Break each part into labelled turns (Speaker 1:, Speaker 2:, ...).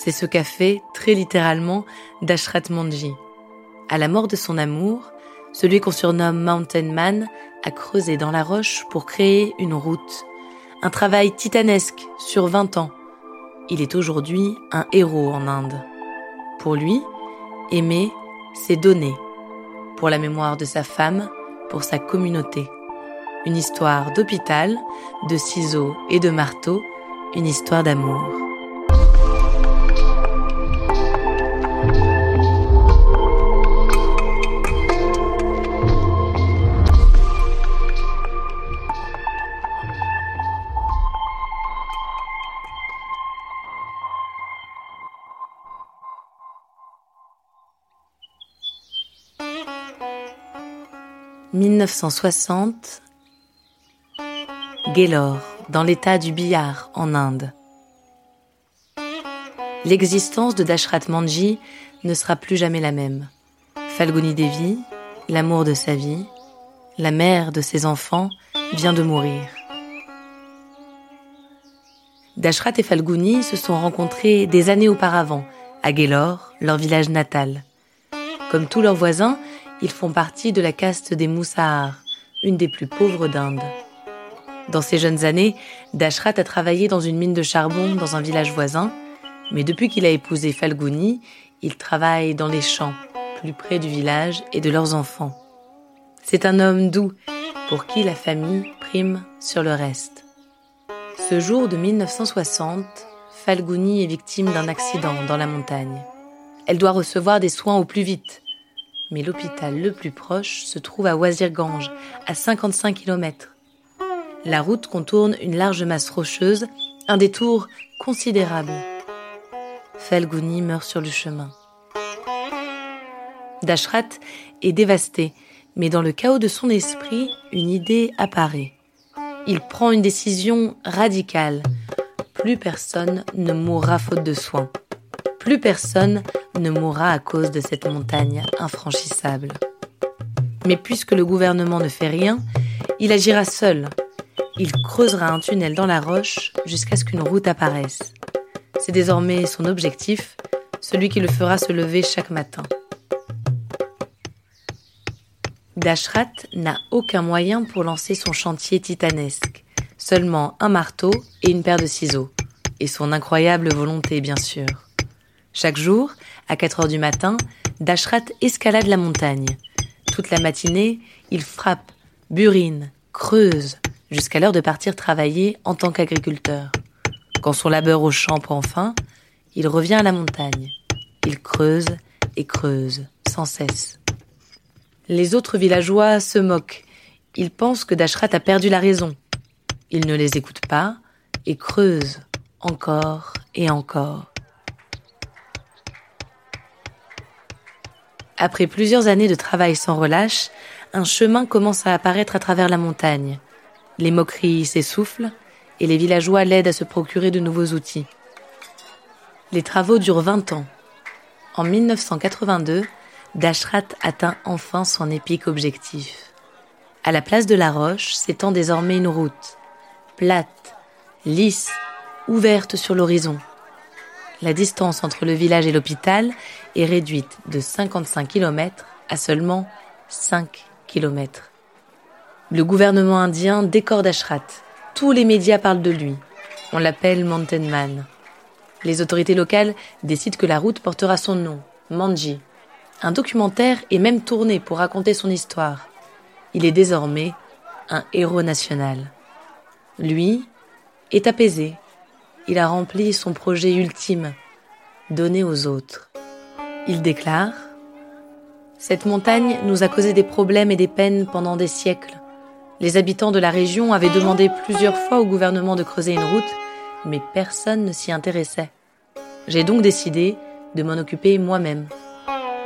Speaker 1: C'est ce qu'a fait, très littéralement, Dashrat Manji. À la mort de son amour, celui qu'on surnomme Mountain Man a creusé dans la roche pour créer une route. Un travail titanesque sur 20 ans. Il est aujourd'hui un héros en Inde. Pour lui, aimer, c'est donner. Pour la mémoire de sa femme, pour sa communauté. Une histoire d'hôpital, de ciseaux et de marteaux, une histoire d'amour. 1960, Gaylor, dans l'état du Bihar, en Inde. L'existence de Dashrat Manji ne sera plus jamais la même. Falguni Devi, l'amour de sa vie, la mère de ses enfants, vient de mourir. Dashrat et Falguni se sont rencontrés des années auparavant, à Gaylor, leur village natal. Comme tous leurs voisins, ils font partie de la caste des Moussahars, une des plus pauvres d'Inde. Dans ses jeunes années, Dashrat a travaillé dans une mine de charbon dans un village voisin, mais depuis qu'il a épousé Falguni, il travaille dans les champs, plus près du village et de leurs enfants. C'est un homme doux, pour qui la famille prime sur le reste. Ce jour de 1960, Falguni est victime d'un accident dans la montagne. Elle doit recevoir des soins au plus vite, mais l'hôpital le plus proche se trouve à Wazirgange, à 55 km. La route contourne une large masse rocheuse, un détour considérable. Falguni meurt sur le chemin. Dashrat est dévasté, mais dans le chaos de son esprit, une idée apparaît. Il prend une décision radicale. Plus personne ne mourra faute de soins. Plus personne ne mourra à cause de cette montagne infranchissable. Mais puisque le gouvernement ne fait rien, il agira seul. Il creusera un tunnel dans la roche jusqu'à ce qu'une route apparaisse. C'est désormais son objectif, celui qui le fera se lever chaque matin. Dashrat n'a aucun moyen pour lancer son chantier titanesque, seulement un marteau et une paire de ciseaux, et son incroyable volonté bien sûr. Chaque jour, à 4 heures du matin, Dashrat escalade la montagne. Toute la matinée, il frappe, burine, creuse, jusqu'à l'heure de partir travailler en tant qu'agriculteur. Quand son labeur au champ prend fin, il revient à la montagne. Il creuse et creuse, sans cesse. Les autres villageois se moquent. Ils pensent que Dashrat a perdu la raison. Il ne les écoute pas et creuse encore et encore. Après plusieurs années de travail sans relâche, un chemin commence à apparaître à travers la montagne. Les moqueries s'essoufflent et les villageois l'aident à se procurer de nouveaux outils. Les travaux durent 20 ans. En 1982, Dashrat atteint enfin son épique objectif. À la place de la roche s'étend désormais une route, plate, lisse, ouverte sur l'horizon. La distance entre le village et l'hôpital est réduite de 55 km à seulement 5 km. Le gouvernement indien décore Dashrat. Tous les médias parlent de lui. On l'appelle Mountain Man. Les autorités locales décident que la route portera son nom, Manji. Un documentaire est même tourné pour raconter son histoire. Il est désormais un héros national. Lui est apaisé. Il a rempli son projet ultime, donner aux autres. Il déclare Cette montagne nous a causé des problèmes et des peines pendant des siècles. Les habitants de la région avaient demandé plusieurs fois au gouvernement de creuser une route, mais personne ne s'y intéressait. J'ai donc décidé de m'en occuper moi-même.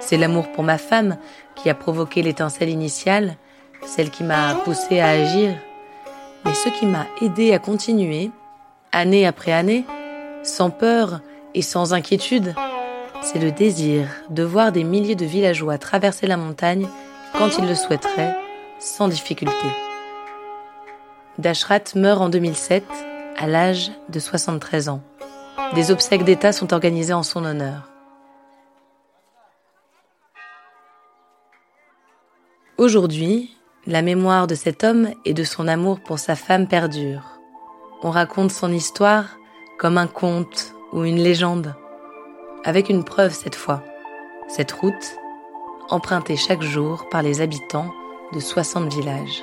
Speaker 1: C'est l'amour pour ma femme qui a provoqué l'étincelle initiale, celle qui m'a poussé à agir, mais ce qui m'a aidé à continuer, année après année, sans peur et sans inquiétude, c'est le désir de voir des milliers de villageois traverser la montagne quand ils le souhaiteraient, sans difficulté. Dashrat meurt en 2007 à l'âge de 73 ans. Des obsèques d'État sont organisées en son honneur. Aujourd'hui, la mémoire de cet homme et de son amour pour sa femme perdure. On raconte son histoire comme un conte ou une légende, avec une preuve cette fois. Cette route, empruntée chaque jour par les habitants de 60 villages.